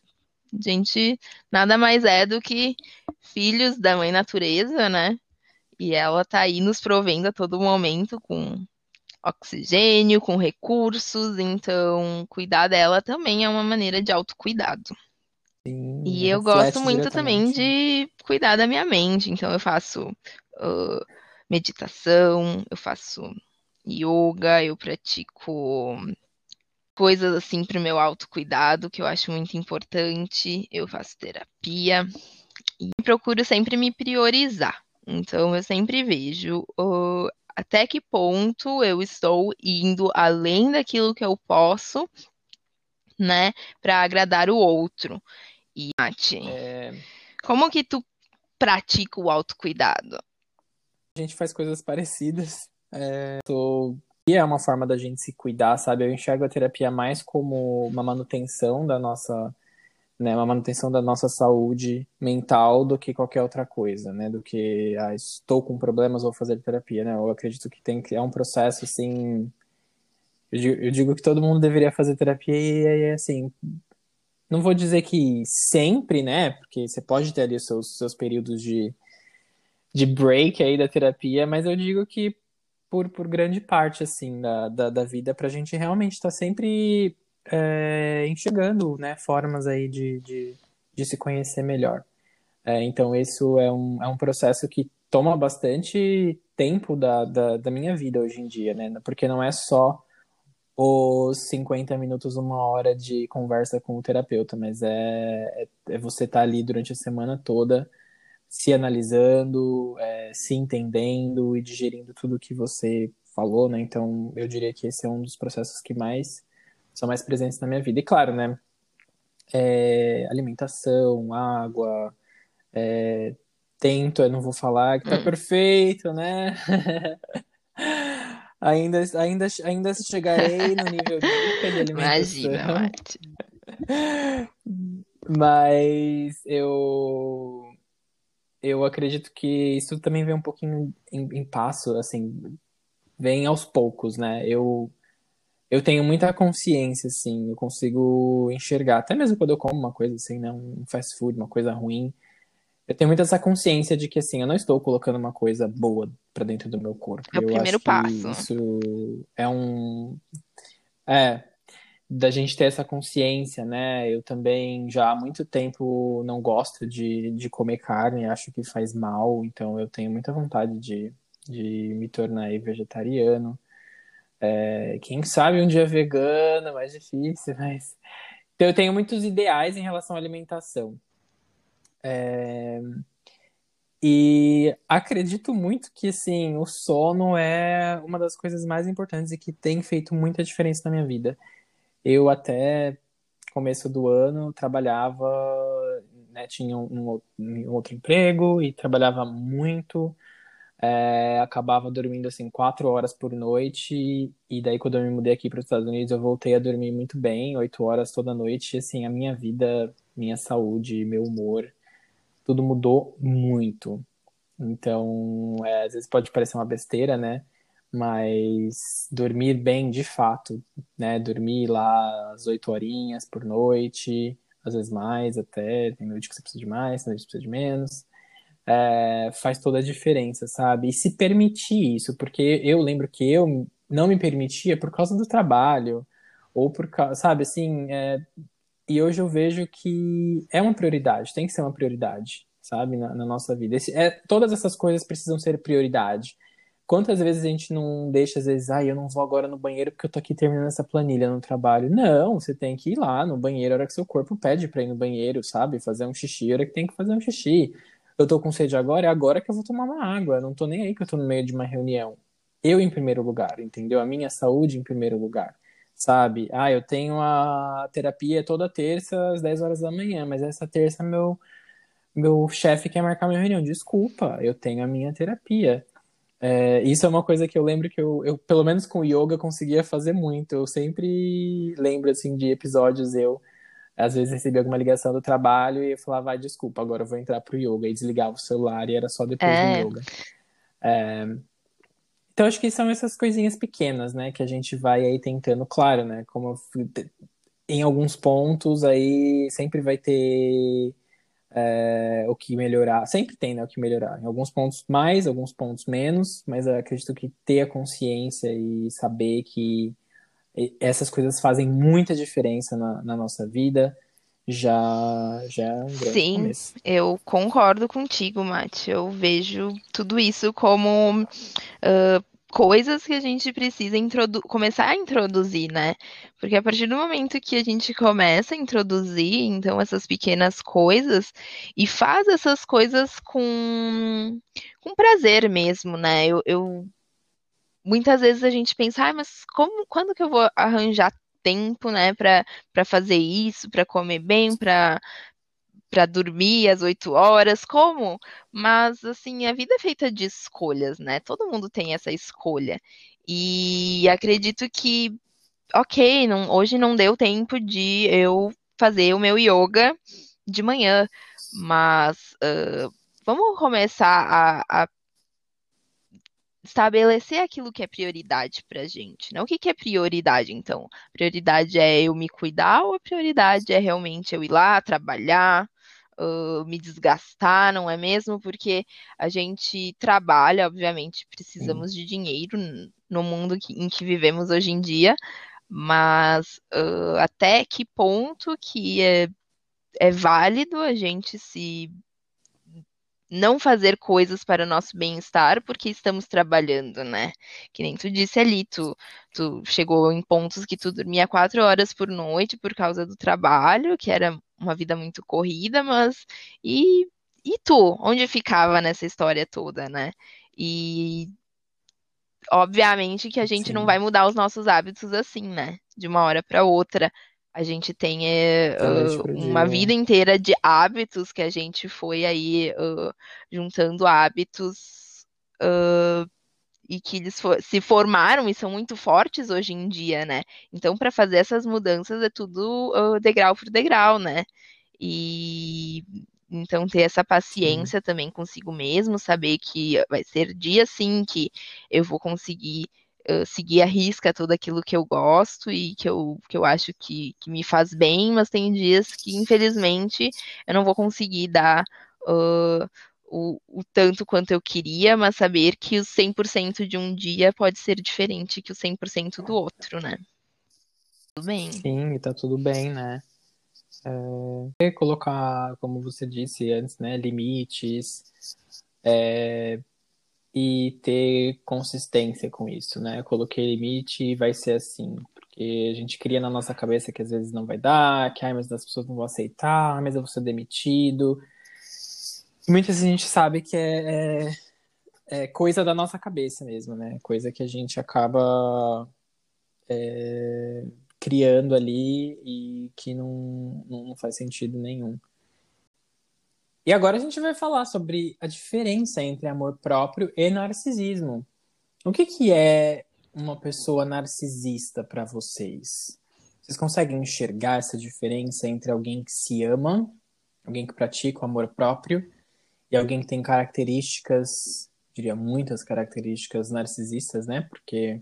A gente nada mais é do que filhos da mãe natureza, né? E ela tá aí nos provendo a todo momento com oxigênio, com recursos, então cuidar dela também é uma maneira de autocuidado. Sim, e eu gosto muito também de cuidar da minha mente, então eu faço uh, meditação, eu faço yoga, eu pratico coisas assim para o meu autocuidado, que eu acho muito importante. Eu faço terapia e procuro sempre me priorizar. Então, eu sempre vejo uh, até que ponto eu estou indo além daquilo que eu posso, né, para agradar o outro. E, Mati, é... como que tu pratica o autocuidado? A gente faz coisas parecidas. É, tô é uma forma da gente se cuidar, sabe? Eu enxergo a terapia mais como uma manutenção da nossa, né, uma manutenção da nossa saúde mental do que qualquer outra coisa, né? Do que ah, estou com problemas vou fazer terapia, né? Eu acredito que tem que é um processo assim, eu digo, eu digo que todo mundo deveria fazer terapia e é assim, não vou dizer que sempre, né? Porque você pode ter ali os seus, seus períodos de, de break aí da terapia, mas eu digo que por, por grande parte, assim, da, da, da vida, pra gente realmente estar tá sempre é, enxergando, né, formas aí de, de, de se conhecer melhor. É, então, isso é um, é um processo que toma bastante tempo da, da, da minha vida hoje em dia, né? Porque não é só os 50 minutos, uma hora de conversa com o terapeuta, mas é, é, é você estar tá ali durante a semana toda se analisando, é, se entendendo e digerindo tudo que você falou, né? Então, eu diria que esse é um dos processos que mais são mais presentes na minha vida. E claro, né? É, alimentação, água, é, tento, eu não vou falar que tá hum. perfeito, né? ainda, ainda, ainda chegarei no nível de alimentação. Imagina, Mate. Mas eu eu acredito que isso também vem um pouquinho em, em, passo, assim, vem aos poucos, né? Eu, eu tenho muita consciência, assim, eu consigo enxergar, até mesmo quando eu como uma coisa assim, né? Um fast food, uma coisa ruim, eu tenho muita essa consciência de que, assim, eu não estou colocando uma coisa boa para dentro do meu corpo. É o eu primeiro passo. Isso é um. É, da gente ter essa consciência, né? Eu também já há muito tempo não gosto de, de comer carne, acho que faz mal, então eu tenho muita vontade de, de me tornar vegetariano. É, quem sabe um dia vegano, mais difícil, mas. Então, eu tenho muitos ideais em relação à alimentação. É... E acredito muito que, assim, o sono é uma das coisas mais importantes e que tem feito muita diferença na minha vida. Eu até começo do ano trabalhava, né, tinha um, um, outro emprego e trabalhava muito, é, acabava dormindo assim quatro horas por noite e daí quando eu me mudei aqui para os Estados Unidos eu voltei a dormir muito bem, oito horas toda noite e assim a minha vida, minha saúde, meu humor, tudo mudou muito. Então, é, às vezes pode parecer uma besteira, né? Mas dormir bem de fato, né? Dormir lá as oito horinhas por noite, às vezes mais até, tem noite que você precisa de mais, tem noite que você precisa de menos. É, faz toda a diferença, sabe? E se permitir isso, porque eu lembro que eu não me permitia por causa do trabalho, ou por causa, sabe, assim, é, e hoje eu vejo que é uma prioridade, tem que ser uma prioridade, sabe, na, na nossa vida. Esse, é, todas essas coisas precisam ser prioridade. Quantas vezes a gente não deixa, às vezes, ah, eu não vou agora no banheiro porque eu tô aqui terminando essa planilha no trabalho. Não, você tem que ir lá no banheiro a hora que seu corpo pede pra ir no banheiro, sabe? Fazer um xixi a hora que tem que fazer um xixi. Eu tô com sede agora, é agora que eu vou tomar uma água. Não tô nem aí que eu tô no meio de uma reunião. Eu em primeiro lugar, entendeu? A minha saúde em primeiro lugar, sabe? Ah, eu tenho a terapia toda terça às 10 horas da manhã, mas essa terça meu meu chefe quer marcar minha reunião. Desculpa, eu tenho a minha terapia. É, isso é uma coisa que eu lembro que eu, eu, pelo menos com o yoga, conseguia fazer muito. Eu sempre lembro, assim, de episódios eu, às vezes, recebia alguma ligação do trabalho e eu falava, ah, desculpa, agora eu vou entrar pro yoga. E desligava o celular e era só depois é. do yoga. É, então, acho que são essas coisinhas pequenas, né, que a gente vai aí tentando. Claro, né, como eu, em alguns pontos aí sempre vai ter é, o que melhorar. Sempre tem, né, o que melhorar. Em alguns pontos mais, alguns pontos menos, mas acredito que ter a consciência e saber que essas coisas fazem muita diferença na, na nossa vida já, já é um grande Sim, começo. eu concordo contigo, Mate. Eu vejo tudo isso como uh, coisas que a gente precisa começar a introduzir, né? Porque a partir do momento que a gente começa a introduzir, então, essas pequenas coisas, e faz essas coisas com, com prazer mesmo, né? Eu, eu muitas vezes a gente pensa, ah, mas como, quando que eu vou arranjar tempo, né, para fazer isso, para comer bem, para para dormir às 8 horas, como? Mas assim, a vida é feita de escolhas, né? Todo mundo tem essa escolha. E acredito que, ok, não, hoje não deu tempo de eu fazer o meu yoga de manhã, mas uh, vamos começar a, a, estabelecer aquilo que é prioridade pra gente, né? O que, que é prioridade, então? Prioridade é eu me cuidar ou a prioridade é realmente eu ir lá trabalhar, uh, me desgastar, não é mesmo? Porque a gente trabalha, obviamente, precisamos de dinheiro no mundo que, em que vivemos hoje em dia, mas uh, até que ponto que é, é válido a gente se não fazer coisas para o nosso bem-estar porque estamos trabalhando, né? Que nem tu disse ali, tu, tu chegou em pontos que tu dormia quatro horas por noite por causa do trabalho, que era uma vida muito corrida, mas e, e tu? Onde ficava nessa história toda, né? E obviamente que a gente Sim. não vai mudar os nossos hábitos assim, né? De uma hora para outra. A gente tem uh, uma vida inteira de hábitos que a gente foi aí uh, juntando hábitos uh, e que eles for se formaram e são muito fortes hoje em dia, né? Então, para fazer essas mudanças é tudo degrau por degrau, né? E então ter essa paciência também consigo mesmo, saber que vai ser dia sim que eu vou conseguir seguir a risca tudo aquilo que eu gosto e que eu, que eu acho que, que me faz bem, mas tem dias que, infelizmente, eu não vou conseguir dar uh, o, o, tanto quanto eu queria, mas saber que o 100% de um dia pode ser diferente que o 100% do outro, né? Tudo bem. Sim, e tá tudo bem, né? É, colocar, como você disse antes, né, limites, é, e ter consistência com isso, né? Coloquei limite e vai ser assim, porque a gente cria na nossa cabeça que às vezes não vai dar, que ai, mas as pessoas não vão aceitar, mas eu vou ser demitido. Muitas a gente sabe que é, é, é coisa da nossa cabeça mesmo, né? Coisa que a gente acaba é, criando ali e que não, não faz sentido nenhum. E agora a gente vai falar sobre a diferença entre amor próprio e narcisismo. O que, que é uma pessoa narcisista para vocês? Vocês conseguem enxergar essa diferença entre alguém que se ama, alguém que pratica o amor próprio, e alguém que tem características, diria muitas características narcisistas, né? Porque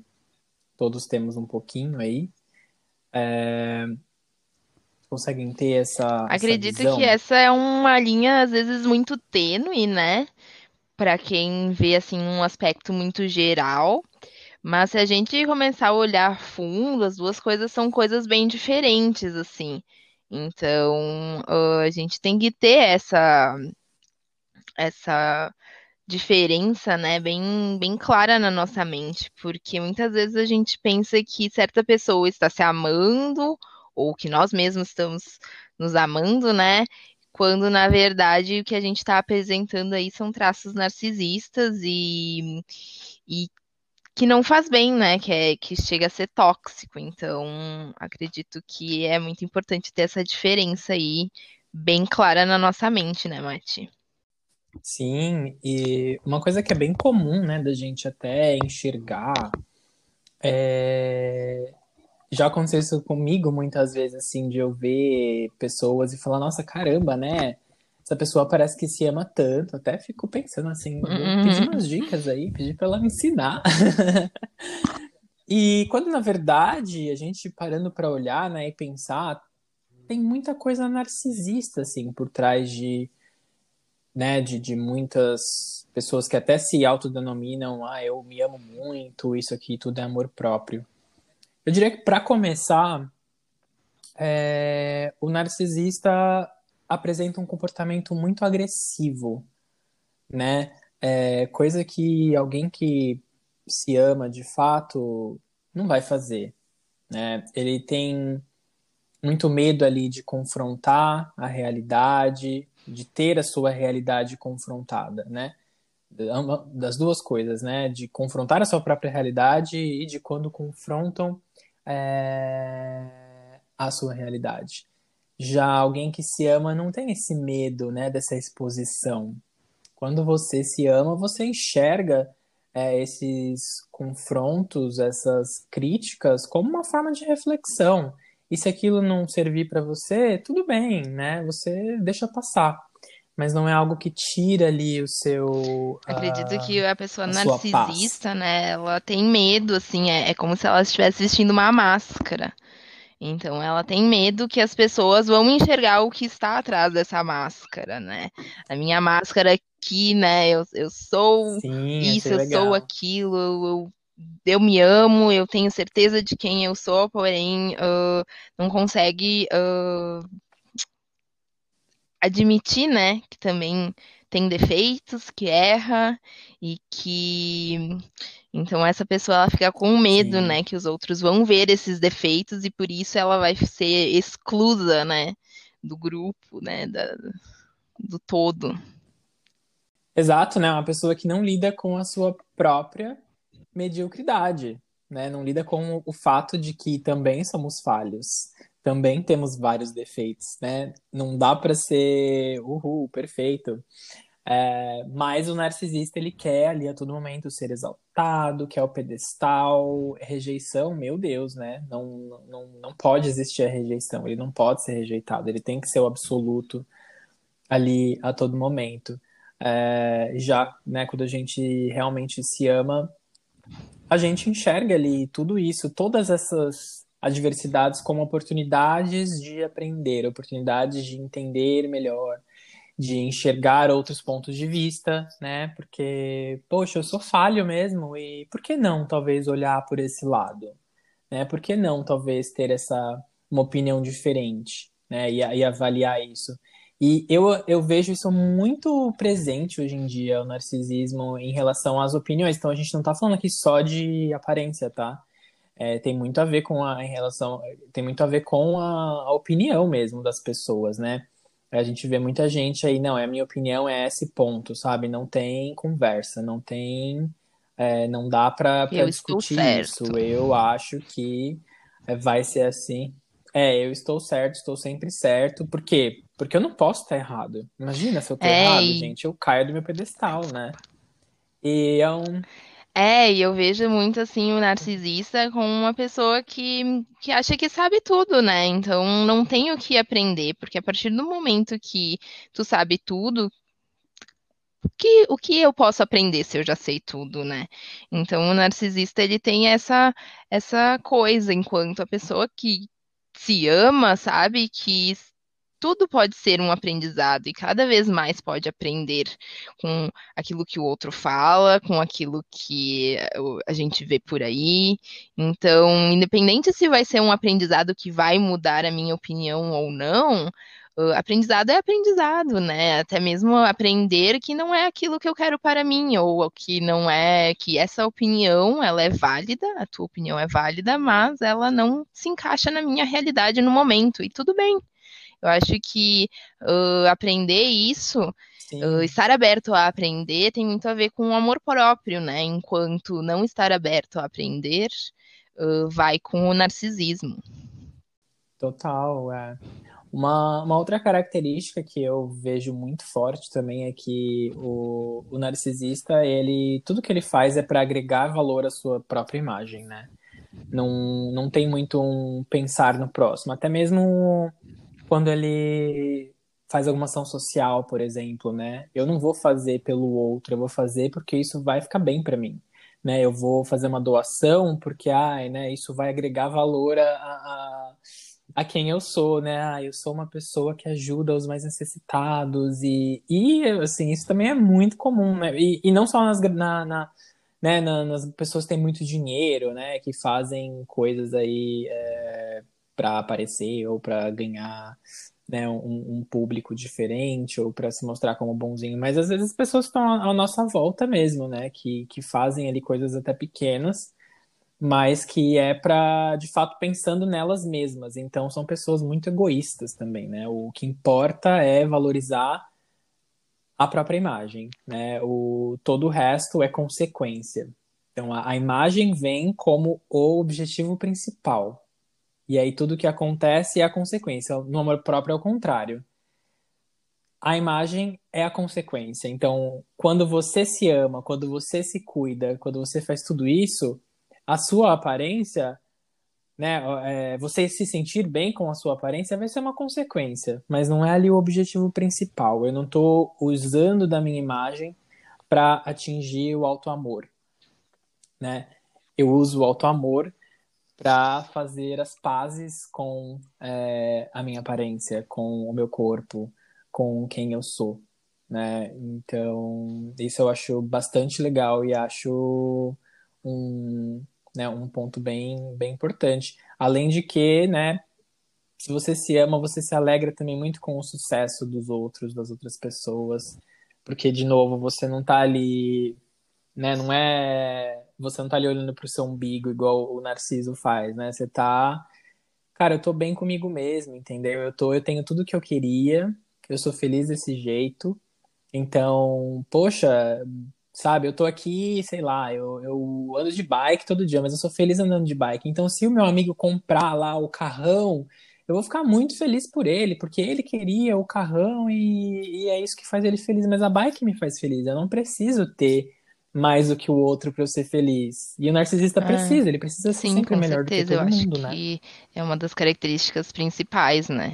todos temos um pouquinho aí. É conseguem ter essa. Acredito essa que essa é uma linha, às vezes, muito tênue, né? Para quem vê assim um aspecto muito geral. Mas se a gente começar a olhar fundo, as duas coisas são coisas bem diferentes, assim. Então, a gente tem que ter essa essa diferença, né, bem, bem clara na nossa mente, porque muitas vezes a gente pensa que certa pessoa está se amando ou que nós mesmos estamos nos amando, né? Quando na verdade o que a gente está apresentando aí são traços narcisistas e, e que não faz bem, né? Que, é, que chega a ser tóxico. Então, acredito que é muito importante ter essa diferença aí bem clara na nossa mente, né, Mati? Sim, e uma coisa que é bem comum, né, da gente até enxergar é já aconteceu isso comigo muitas vezes, assim, de eu ver pessoas e falar, nossa, caramba, né? Essa pessoa parece que se ama tanto. Até fico pensando assim, uhum. pedir umas dicas aí, pedir pra ela me ensinar. e quando, na verdade, a gente parando para olhar, né, e pensar, tem muita coisa narcisista, assim, por trás de, né, de, de muitas pessoas que até se autodenominam, ah, eu me amo muito, isso aqui tudo é amor próprio. Eu diria que, para começar, é, o narcisista apresenta um comportamento muito agressivo, né? É, coisa que alguém que se ama de fato não vai fazer, né? Ele tem muito medo ali de confrontar a realidade, de ter a sua realidade confrontada, né? Das duas coisas, né? De confrontar a sua própria realidade e de quando confrontam é, a sua realidade. Já alguém que se ama não tem esse medo, né, dessa exposição. Quando você se ama, você enxerga é, esses confrontos, essas críticas, como uma forma de reflexão. E se aquilo não servir para você, tudo bem, né? Você deixa passar. Mas não é algo que tira ali o seu. Acredito uh, que a pessoa a narcisista, né? Ela tem medo, assim, é, é como se ela estivesse vestindo uma máscara. Então ela tem medo que as pessoas vão enxergar o que está atrás dessa máscara, né? A minha máscara aqui, né? Eu, eu sou Sim, isso, eu sou legal. aquilo, eu, eu me amo, eu tenho certeza de quem eu sou, porém ah, não consegue ah, admitir, né, que também tem defeitos, que erra e que então essa pessoa ela fica com medo, Sim. né, que os outros vão ver esses defeitos e por isso ela vai ser exclusa, né, do grupo, né, da- do todo. Exato, né? Uma pessoa que não lida com a sua própria mediocridade, né? Não lida com o fato de que também somos falhos, também temos vários defeitos, né? Não dá para ser uhul, perfeito. É, mas o narcisista ele quer ali a todo momento ser exaltado, quer o pedestal, rejeição, meu Deus, né? Não, não, não pode existir a rejeição, ele não pode ser rejeitado, ele tem que ser o absoluto ali a todo momento. É, já, né, quando a gente realmente se ama, a gente enxerga ali tudo isso, todas essas adversidades como oportunidades de aprender, oportunidades de entender melhor, de enxergar outros pontos de vista, né? Porque, poxa, eu sou falho mesmo, e por que não, talvez, olhar por esse lado? Né? Por que não, talvez, ter essa uma opinião diferente, né? E, e avaliar isso. E eu, eu vejo isso muito presente hoje em dia, o narcisismo em relação às opiniões. Então a gente não tá falando aqui só de aparência, tá? É, tem muito a ver com a em relação, tem muito a ver com a, a opinião mesmo das pessoas, né? A gente vê muita gente aí, não, é a minha opinião é esse ponto, sabe? Não tem conversa, não tem, é, não dá estou discutir isso. Eu acho que é, vai ser assim. É, eu estou certo, estou sempre certo. Por quê? Porque eu não posso estar errado. Imagina se eu tô É, errado, e gente, eu caio do meu pedestal, né? E é um. É, e eu vejo muito assim o narcisista como uma pessoa que, que acha que sabe tudo, né? Então não tem o que aprender, porque a partir do momento que tu sabe tudo, que, o que eu posso aprender se eu já sei tudo, né? Então o narcisista ele tem essa essa coisa, enquanto a pessoa que se ama, sabe que tudo pode ser um aprendizado e cada vez mais pode aprender com aquilo que o outro fala, com aquilo que eh, a gente vê por aí. Então, independente se vai ser um aprendizado que vai mudar a minha opinião ou não, aprendizado é aprendizado, né? Até mesmo aprender que não é aquilo que eu quero para mim, ou que não é que essa opinião ela é válida, a tua opinião é válida, mas ela não se encaixa na minha realidade no momento, e tudo bem. Eu acho que uh, aprender isso, uh, estar aberto a aprender, tem muito a ver com o amor próprio, né? Enquanto não estar aberto a aprender, uh, vai com o narcisismo. total. É. Uma, uma outra característica que eu vejo muito forte também é que o, o narcisista, ele, tudo que ele faz é para agregar valor à sua própria imagem, né? Não, não tem muito um pensar no próximo. Até mesmo quando ele faz alguma ação social, por exemplo, né? Eu não vou fazer pelo outro, eu vou fazer porque isso vai ficar bem para mim, né? Eu vou fazer uma doação porque, ai, né? Isso vai agregar valor a, a, a quem eu sou, né? Ah, eu sou uma pessoa que ajuda os mais necessitados e, e assim, isso também é muito comum, né? E, e não só nas, na, na né, na- nas pessoas que têm muito dinheiro, né, que fazem coisas aí é, para aparecer ou para ganhar, né, um, um público diferente ou para se mostrar como bonzinho, mas às vezes as pessoas estão à nossa volta mesmo, né, que, que fazem ali coisas até pequenas, mas que é para, de fato, pensando nelas mesmas. Então são pessoas muito egoístas também, né? O que importa é valorizar a própria imagem, né? O todo o resto é consequência. Então a, a imagem vem como o objetivo principal. E aí tudo que acontece é a consequência. No amor próprio é o contrário. a imagem é a consequência. Então, quando você se ama, quando você se cuida, quando você faz tudo isso, a sua aparência, né, é, você se sentir bem com a sua aparência vai ser uma consequência, mas não é ali o objetivo principal. Eu não estou usando da minha imagem para atingir o auto amor, né? Eu uso o auto amor para fazer as pazes com é, a minha aparência, com o meu corpo, com quem eu sou, né? Então, isso eu acho bastante legal e acho um, né, um ponto bem, bem importante. Além de que, né, se você se ama, você se alegra também muito com o sucesso dos outros, das outras pessoas, porque, de novo, você não tá ali, né, não é... Você não tá ali olhando pro seu umbigo igual o Narciso faz, né? Você tá... Cara, eu tô bem comigo mesmo, entendeu? Eu, tô, eu tenho tudo que eu queria, eu sou feliz desse jeito. Então, poxa, sabe, eu tô aqui, sei lá, eu, eu ando de bike todo dia, mas eu sou feliz andando de bike. Então, se o meu amigo comprar lá o carrão, eu vou ficar muito feliz por ele, porque ele queria o carrão e, e é isso que faz ele feliz. Mas a bike me faz feliz, eu não preciso ter mais do que o outro para eu ser feliz. E o narcisista ah, precisa, ele precisa ser sim, sempre melhor certeza. do que todo eu mundo, acho né? Que é uma das características principais, né?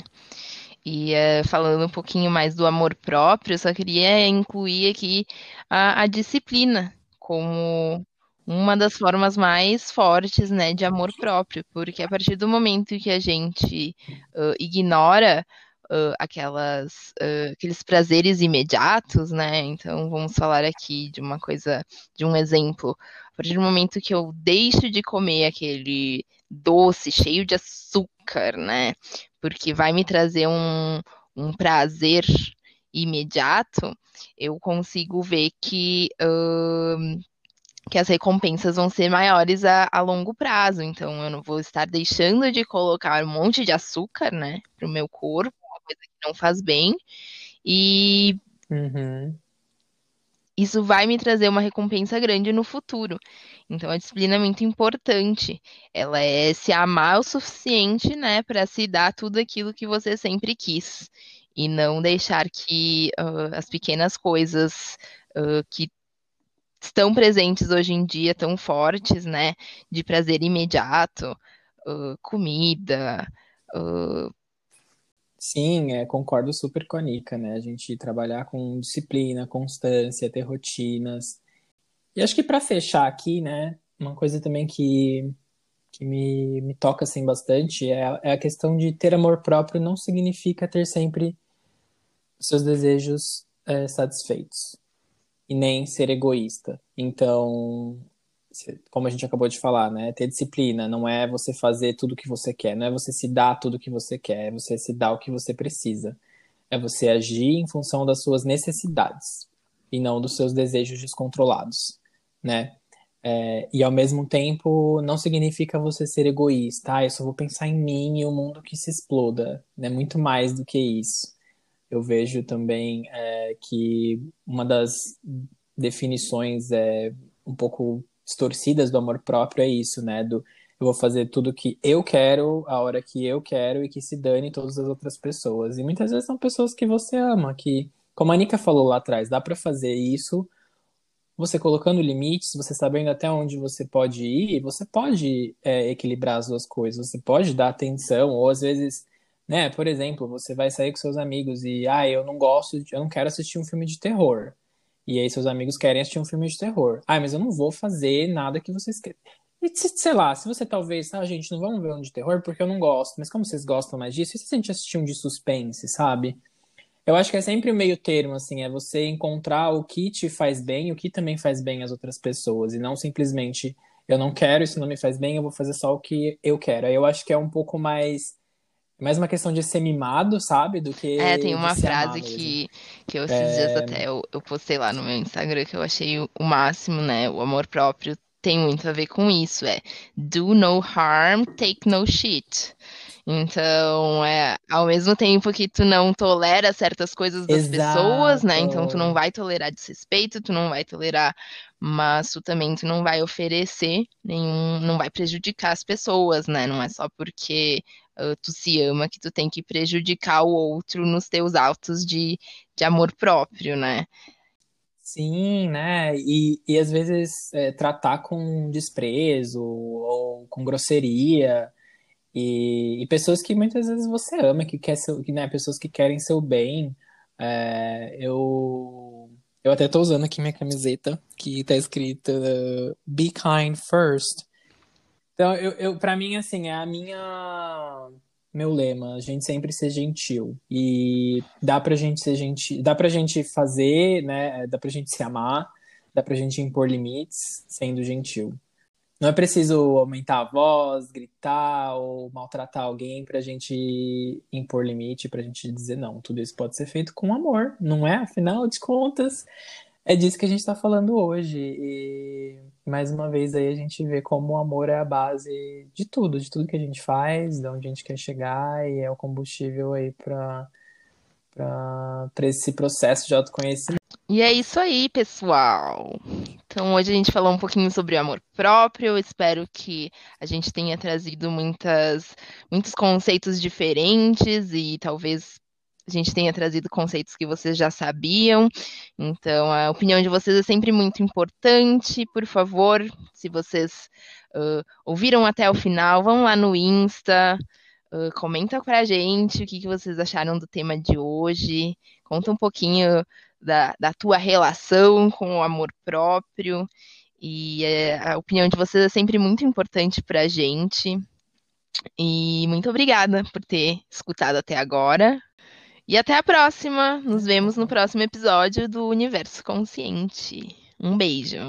E uh, falando um pouquinho mais do amor próprio, eu só queria incluir aqui a, a disciplina como uma das formas mais fortes, né, de amor próprio, porque a partir do momento que a gente uh, ignora uh, aquelas, aqueles prazeres imediatos, né, então vamos falar aqui de uma coisa, de um exemplo, a partir do momento que eu deixo de comer aquele doce cheio de açúcar, né, porque vai me trazer um, um prazer imediato, eu consigo ver que, uh, que as recompensas vão ser maiores a, a, longo prazo. Então, eu não vou estar deixando de colocar um monte de açúcar, né, para o meu corpo, coisa que não faz bem, e uhum isso vai me trazer uma recompensa grande no futuro. Então a disciplina é muito importante. Ela é se amar o suficiente, né, para se dar tudo aquilo que você sempre quis e não deixar que uh, as pequenas coisas uh, que estão presentes hoje em dia tão fortes, né, de prazer imediato, uh, comida, Sim, é, concordo super com a Nika, né? A gente trabalhar com disciplina, constância, ter rotinas. E acho que para fechar aqui, né, uma coisa também que, que me, me toca assim bastante é, é a questão de ter amor próprio não significa ter sempre seus desejos é, satisfeitos e nem ser egoísta. Então, como a gente acabou de falar, né? Ter disciplina não é você fazer tudo o que você quer, não é você se dar tudo o que você quer, é você se dar o que você precisa. É você agir em função das suas necessidades e não dos seus desejos descontrolados, né? É, e ao mesmo tempo não significa você ser egoísta, ah, eu só vou pensar em mim e o mundo que se exploda, né? Muito mais do que isso. Eu vejo também é, que uma das definições é um pouco distorcidas do amor próprio é isso, né? Do eu vou fazer tudo que eu quero, a hora que eu quero e que se dane todas as outras pessoas. E muitas vezes são pessoas que você ama, que, como a Nika falou lá atrás, dá para fazer isso você colocando limites, você sabendo até onde você pode ir, você pode é, equilibrar as duas coisas, você pode dar atenção, ou às vezes, né, por exemplo, você vai sair com seus amigos e, ah, eu não gosto, eu não quero assistir um filme de terror. E aí seus amigos querem assistir um filme de terror. Ah, mas eu não vou fazer nada que vocês querem. E, sei lá, se você talvez, ah, gente, não vamos ver um de terror porque eu não gosto, mas como vocês gostam mais disso, e se a gente assistir um de suspense, sabe? Eu acho que é sempre o meio termo, assim, é você encontrar o que te faz bem o que também faz bem às outras pessoas, e não simplesmente eu não quero, isso não me faz bem, eu vou fazer só o que eu quero. Aí eu acho que é um pouco mais mais uma questão de ser mimado, sabe? Do que. É, tem uma frase que, que eu esses é... dias até eu, eu postei lá no meu Instagram que eu achei o, o máximo, né? O amor próprio tem muito a ver com isso. É do no harm, take no shit. Então, é, ao mesmo tempo que tu não tolera certas coisas das Exato. pessoas, né? Então tu não vai tolerar desrespeito, tu não vai tolerar mas tu também tu não vai oferecer nenhum, não vai prejudicar as pessoas, né? Não é só porque uh, tu se ama que tu tem que prejudicar o outro nos teus atos de, de amor próprio, né? Sim, né? E, e às vezes é, tratar com desprezo ou com grosseria. E, e, pessoas que muitas vezes você ama, que quer seu, que, né, pessoas que querem seu bem. É, eu, eu até tô usando aqui minha camiseta, que tá escrita Be kind first. Então, eu, eu, pra mim, assim, é a minha meu lema, a gente sempre ser gentil. E dá pra gente ser gentil, dá pra gente fazer, né? Dá pra gente se amar, dá pra gente impor limites sendo gentil. Não é preciso aumentar a voz, gritar ou maltratar alguém pra gente impor limite, pra gente dizer não. Tudo isso pode ser feito com amor, não é? Afinal de contas, é disso que a gente tá falando hoje. E mais uma vez aí a gente vê como o amor é a base de tudo, de tudo que a gente faz, de onde a gente quer chegar e é o combustível aí para para esse processo de autoconhecimento. E é isso aí, pessoal. Então, hoje a gente falou um pouquinho sobre o amor próprio. Espero que a gente tenha trazido muitas, muitos conceitos diferentes e talvez a gente tenha trazido conceitos que vocês já sabiam. Então, a opinião de vocês é sempre muito importante. Por favor, se vocês uh, ouviram até o final, vão lá no Insta, uh, comenta pra gente o que, que vocês acharam do tema de hoje. Conta um pouquinho da, da tua relação com o amor próprio. E uh, a opinião de vocês é sempre muito importante pra gente. E muito obrigada por ter escutado até agora. E até a próxima. Nos vemos no próximo episódio do Universo Consciente. Um beijo.